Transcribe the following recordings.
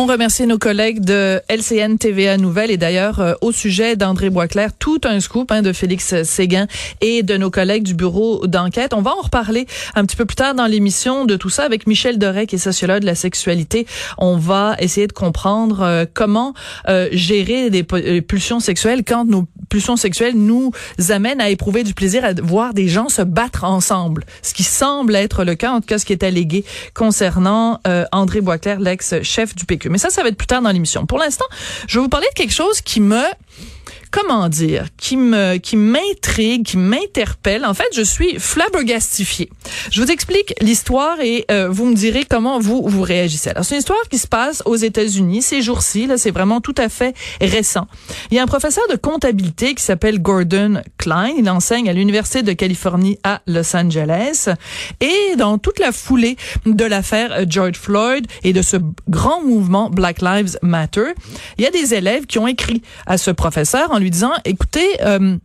On remercie nos collègues de LCN TVA Nouvelle et d'ailleurs euh, au sujet d'André Boisclair, tout un scoop hein, de Félix Séguin et de nos collègues du bureau d'enquête. On va en reparler un petit peu plus tard dans l'émission de tout ça avec Michel Doré qui est sociologue de la sexualité. On va essayer de comprendre euh, comment euh, gérer des pulsions sexuelles quand nos pulsions sexuelles nous amènent à éprouver du plaisir à voir des gens se battre ensemble. Ce qui semble être le cas, en tout cas ce qui est allégué concernant André Boisclair, l'ex-chef du PQ. Mais ça, ça va être plus tard dans l'émission. Pour l'instant, je vais vous parler de quelque chose qui me comment dire, qui me, qui m'intrigue, qui m'interpelle. En fait, je suis flabbergastifiée. Je vous explique l'histoire et euh, vous me direz comment vous vous réagissez. Alors, c'est une histoire qui se passe aux États-Unis ces jours-ci. Là, c'est vraiment tout à fait récent. Il y a un professeur de comptabilité qui s'appelle Gordon Klein. Il enseigne à l'université de Californie à Los Angeles. Et dans toute la foulée de l'affaire George Floyd et de ce grand mouvement Black Lives Matter, il y a des élèves qui ont écrit à ce professeur lui disant, écoutez, euh,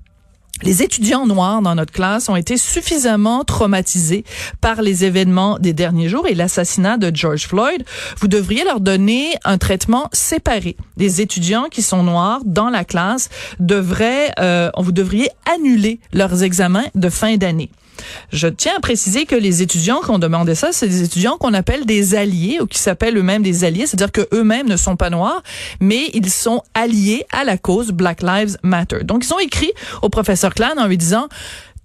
les étudiants noirs dans notre classe ont été suffisamment traumatisés par les événements des derniers jours et l'assassinat de George Floyd. Vous devriez leur donner un traitement séparé. Les étudiants qui sont noirs dans la classe devraient, euh, vous devriez annuler leurs examens de fin d'année. Je tiens à préciser que les étudiants qui ont demandé ça, c'est des étudiants qu'on appelle des alliés ou qui s'appellent eux-mêmes des alliés, c'est-à-dire que eux-mêmes ne sont pas noirs, mais ils sont alliés à la cause Black Lives Matter. Donc ils ont écrit au professeur Klein en lui disant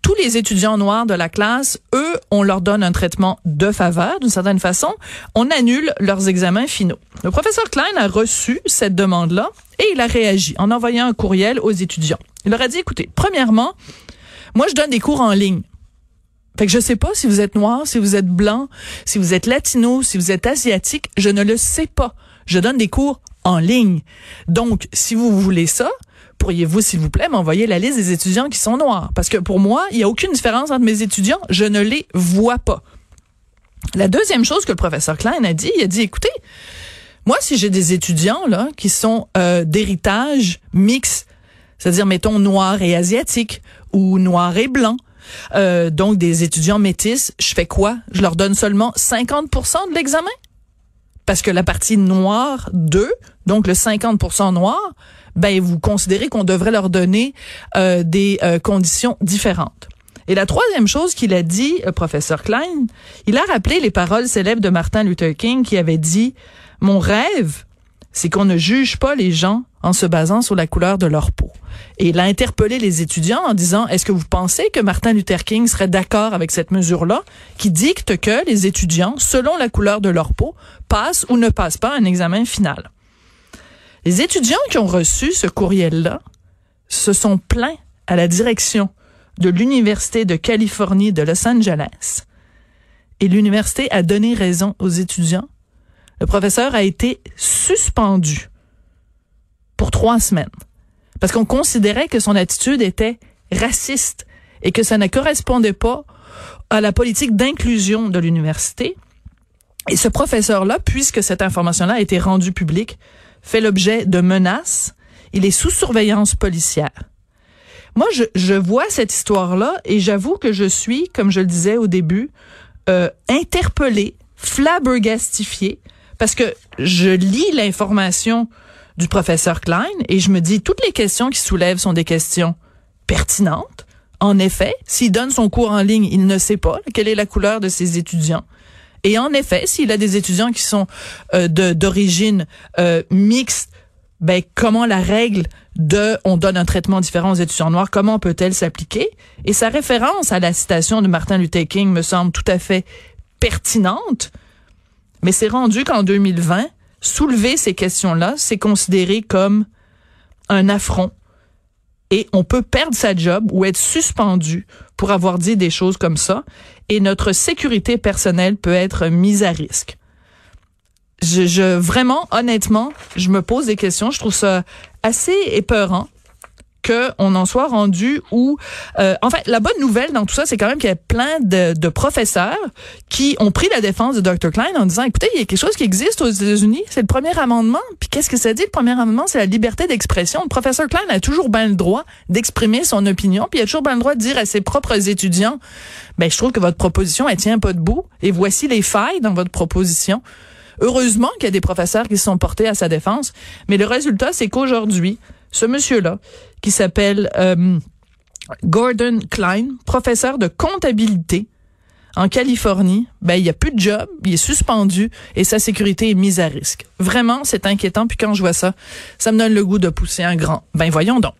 tous les étudiants noirs de la classe, eux, on leur donne un traitement de faveur d'une certaine façon. On annule leurs examens finaux. Le professeur Klein a reçu cette demande-là et il a réagi en envoyant un courriel aux étudiants. Il leur a dit, écoutez, premièrement, moi, je donne des cours en ligne. Fait que je sais pas si vous êtes noir, si vous êtes blanc, si vous êtes latino, si vous êtes asiatique, je ne le sais pas. Je donne des cours en ligne. Donc, si vous voulez ça, pourriez-vous, s'il vous plaît, m'envoyer la liste des étudiants qui sont noirs? Parce que pour moi, il n'y a aucune différence entre mes étudiants. Je ne les vois pas. La deuxième chose que le professeur Klein a dit, il a dit, écoutez, moi, si j'ai des étudiants là qui sont euh, d'héritage mixte, c'est-à-dire, mettons, noir et asiatique ou noir et blanc, euh, donc des étudiants métis, je fais quoi? Je leur donne seulement 50% de l'examen? Parce que la partie noire 2, donc le 50% noir, ben vous considérez qu'on devrait leur donner euh, des euh, conditions différentes. Et la troisième chose qu'il a dit, professeur Klein, il a rappelé les paroles célèbres de Martin Luther King qui avait dit, mon rêve, c'est qu'on ne juge pas les gens en se basant sur la couleur de leur peau. Et il a interpellé les étudiants en disant, est-ce que vous pensez que Martin Luther King serait d'accord avec cette mesure-là qui dicte que les étudiants, selon la couleur de leur peau, passent ou ne passent pas un examen final? Les étudiants qui ont reçu ce courriel-là se sont plaints à la direction de l'Université de Californie de Los Angeles. Et l'université a donné raison aux étudiants. Le professeur a été suspendu pour trois semaines. Parce qu'on considérait que son attitude était raciste et que ça ne correspondait pas à la politique d'inclusion de l'université. Et ce professeur-là, puisque cette information-là a été rendue publique, fait l'objet de menaces. Il est sous surveillance policière. Moi, je, vois cette histoire-là et j'avoue que je suis, comme je le disais au début, euh, interpellée, flabbergastifiée, parce que je lis l'information du professeur Klein et je me dis toutes les questions qu'il soulève sont des questions pertinentes. En effet, s'il donne son cours en ligne, il ne sait pas quelle est la couleur de ses étudiants. Et en effet, s'il a des étudiants qui sont euh, d'origine euh, mixte, ben comment la règle de on donne un traitement différent aux étudiants noirs, comment peut-elle s'appliquer? Et sa référence à la citation de Martin Luther King me semble tout à fait pertinente. Mais c'est rendu qu'en 2020, soulever ces questions-là, c'est considéré comme un affront. Et on peut perdre sa job ou être suspendu pour avoir dit des choses comme ça. Et notre sécurité personnelle peut être mise à risque. Je, vraiment, honnêtement, je me pose des questions. Je trouve ça assez épeurant qu'on en soit rendu où, euh, en fait, la bonne nouvelle dans tout ça, c'est quand même qu'il y a plein de, de, professeurs qui ont pris la défense de Dr. Klein en disant, écoutez, il y a quelque chose qui existe aux États-Unis, c'est le premier amendement. Puis qu'est-ce que ça dit, le premier amendement? C'est la liberté d'expression. Le professeur Klein a toujours bien le droit d'exprimer son opinion, puis il a toujours bien le droit de dire à ses propres étudiants, ben, je trouve que votre proposition, elle tient pas debout, et voici les failles dans votre proposition. Heureusement qu'il y a des professeurs qui se sont portés à sa défense, mais le résultat, c'est qu'aujourd'hui, ce monsieur-là, qui s'appelle euh, Gordon Klein, professeur de comptabilité en Californie, ben il y a plus de job, il est suspendu et sa sécurité est mise à risque. Vraiment, c'est inquiétant. Puis quand je vois ça, ça me donne le goût de pousser un grand. Ben voyons donc.